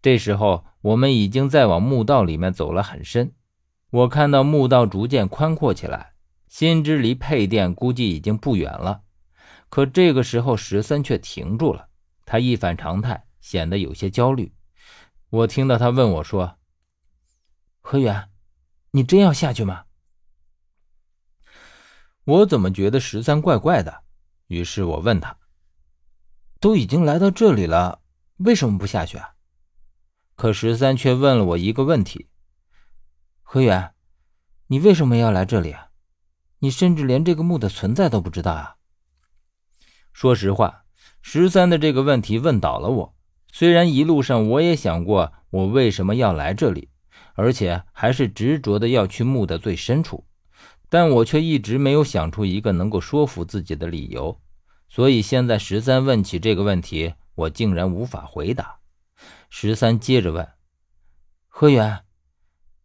这时候，我们已经在往墓道里面走了很深。我看到墓道逐渐宽阔起来，心知离配殿估计已经不远了。可这个时候，十三却停住了，他一反常态，显得有些焦虑。我听到他问我说：“何远，你真要下去吗？”我怎么觉得十三怪怪的？于是我问他：“都已经来到这里了，为什么不下去啊？”可十三却问了我一个问题：“何远，你为什么要来这里啊？你甚至连这个墓的存在都不知道啊？”说实话，十三的这个问题问倒了我。虽然一路上我也想过我为什么要来这里，而且还是执着的要去墓的最深处，但我却一直没有想出一个能够说服自己的理由。所以现在十三问起这个问题，我竟然无法回答。十三接着问：“何源，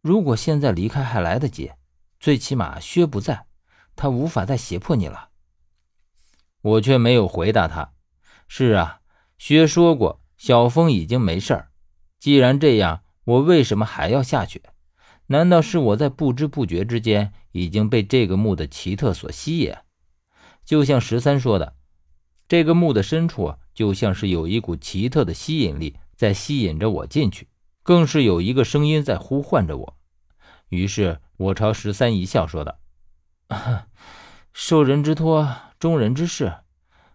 如果现在离开还来得及，最起码薛不在，他无法再胁迫你了。”我却没有回答他：“是啊，薛说过小峰已经没事儿。既然这样，我为什么还要下去？难道是我在不知不觉之间已经被这个墓的奇特所吸引？就像十三说的，这个墓的深处就像是有一股奇特的吸引力。”在吸引着我进去，更是有一个声音在呼唤着我。于是我朝十三一笑，说道：“ 受人之托，忠人之事。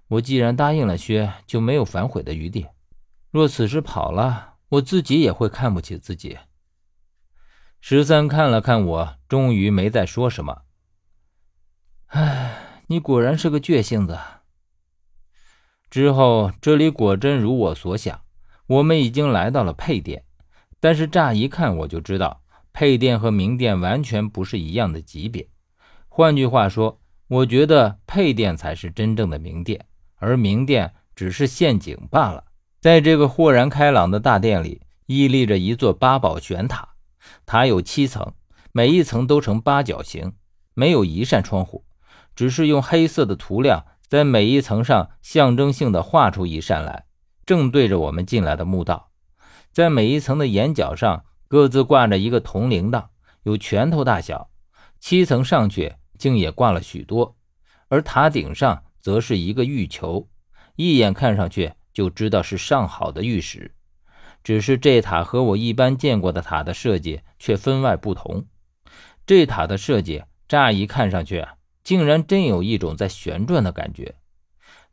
我既然答应了薛，就没有反悔的余地。若此时跑了，我自己也会看不起自己。”十三看了看我，终于没再说什么。唉，你果然是个倔性子。之后，这里果真如我所想。我们已经来到了配殿，但是乍一看我就知道，配殿和明殿完全不是一样的级别。换句话说，我觉得配殿才是真正的明殿，而明殿只是陷阱罢了。在这个豁然开朗的大殿里，屹立着一座八宝玄塔，塔有七层，每一层都呈八角形，没有一扇窗户，只是用黑色的涂料在每一层上象征性的画出一扇来。正对着我们进来的墓道，在每一层的檐角上各自挂着一个铜铃铛，有拳头大小。七层上去竟也挂了许多，而塔顶上则是一个玉球，一眼看上去就知道是上好的玉石。只是这塔和我一般见过的塔的设计却分外不同。这塔的设计乍一看上去，竟然真有一种在旋转的感觉。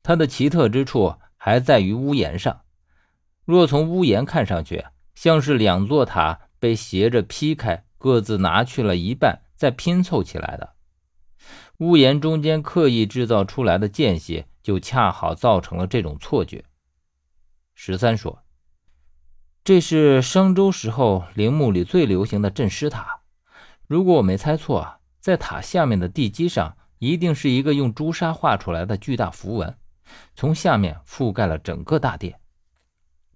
它的奇特之处。还在于屋檐上，若从屋檐看上去，像是两座塔被斜着劈开，各自拿去了一半，再拼凑起来的。屋檐中间刻意制造出来的间隙，就恰好造成了这种错觉。十三说：“这是商周时候陵墓里最流行的镇尸塔。如果我没猜错，在塔下面的地基上，一定是一个用朱砂画出来的巨大符文。”从下面覆盖了整个大殿，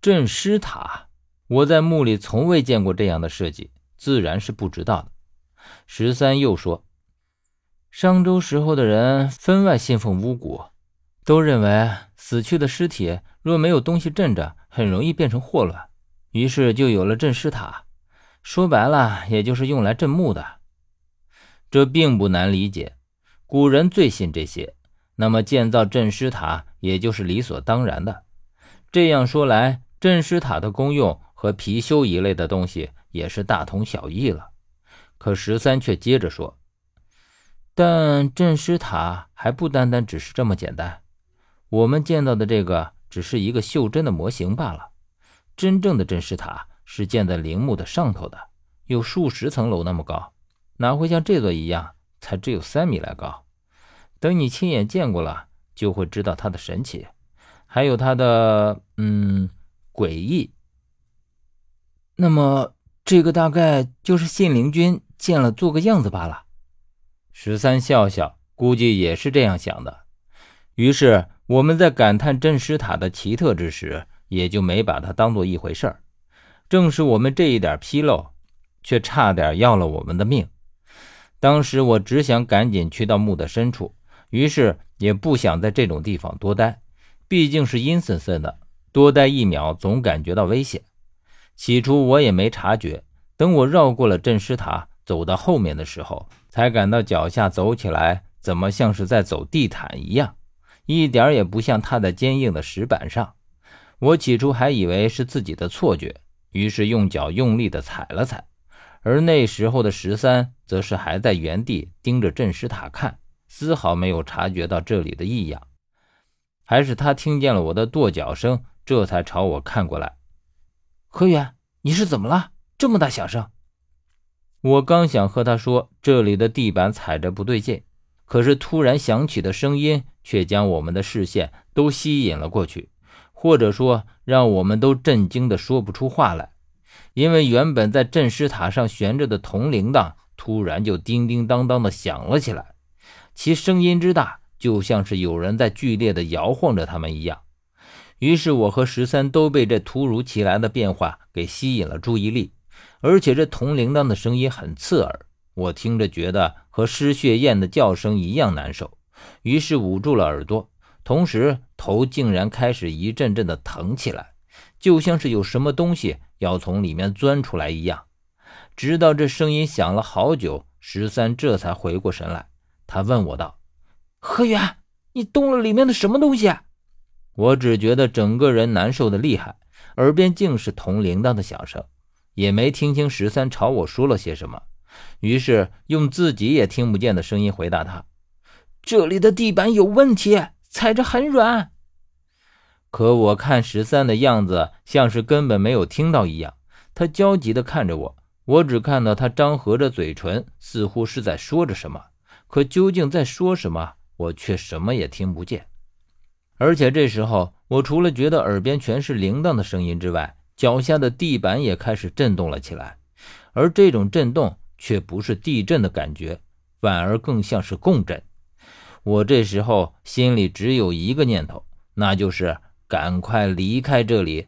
镇尸塔。我在墓里从未见过这样的设计，自然是不知道的。十三又说，商周时候的人分外信奉巫蛊，都认为死去的尸体若没有东西镇着，很容易变成祸乱，于是就有了镇尸塔。说白了，也就是用来镇墓的。这并不难理解，古人最信这些。那么建造镇尸塔也就是理所当然的。这样说来，镇尸塔的功用和貔貅一类的东西也是大同小异了。可十三却接着说：“但镇尸塔还不单单只是这么简单。我们见到的这个只是一个袖珍的模型罢了。真正的镇尸塔是建在陵墓的上头的，有数十层楼那么高，哪会像这座一样，才只有三米来高。”等你亲眼见过了，就会知道它的神奇，还有它的嗯诡异。那么，这个大概就是信陵君见了做个样子罢了。十三笑笑，估计也是这样想的。于是我们在感叹镇尸塔的奇特之时，也就没把它当做一回事儿。正是我们这一点纰漏，却差点要了我们的命。当时我只想赶紧去到墓的深处。于是也不想在这种地方多待，毕竟是阴森森的，多待一秒总感觉到危险。起初我也没察觉，等我绕过了镇尸塔，走到后面的时候，才感到脚下走起来怎么像是在走地毯一样，一点也不像踏在坚硬的石板上。我起初还以为是自己的错觉，于是用脚用力地踩了踩。而那时候的十三则是还在原地盯着镇尸塔看，丝毫没有察觉到这里的异样。还是他听见了我的跺脚声，这才朝我看过来。何远，你是怎么了？这么大响声！我刚想和他说这里的地板踩着不对劲，可是突然响起的声音却将我们的视线都吸引了过去，或者说让我们都震惊的说不出话来。因为原本在镇尸塔上悬着的铜铃铛，突然就叮叮当当的响了起来，其声音之大。就像是有人在剧烈的摇晃着他们一样，于是我和十三都被这突如其来的变化给吸引了注意力，而且这铜铃铛的声音很刺耳，我听着觉得和失血燕的叫声一样难受，于是捂住了耳朵，同时头竟然开始一阵阵的疼起来，就像是有什么东西要从里面钻出来一样。直到这声音响了好久，十三这才回过神来，他问我道。何远，你动了里面的什么东西？我只觉得整个人难受的厉害，耳边竟是铜铃铛的响声，也没听清十三朝我说了些什么，于是用自己也听不见的声音回答他：“这里的地板有问题，踩着很软。”可我看十三的样子，像是根本没有听到一样，他焦急地看着我，我只看到他张合着嘴唇，似乎是在说着什么，可究竟在说什么？我却什么也听不见，而且这时候，我除了觉得耳边全是铃铛的声音之外，脚下的地板也开始震动了起来。而这种震动却不是地震的感觉，反而更像是共振。我这时候心里只有一个念头，那就是赶快离开这里，